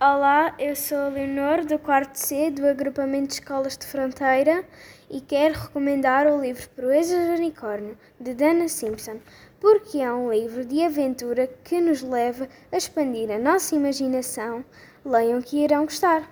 Olá, eu sou a Leonor do quarto C do agrupamento de escolas de fronteira e quero recomendar o livro Proezas do Unicórnio de Dana Simpson, porque é um livro de aventura que nos leva a expandir a nossa imaginação. Leiam que irão gostar.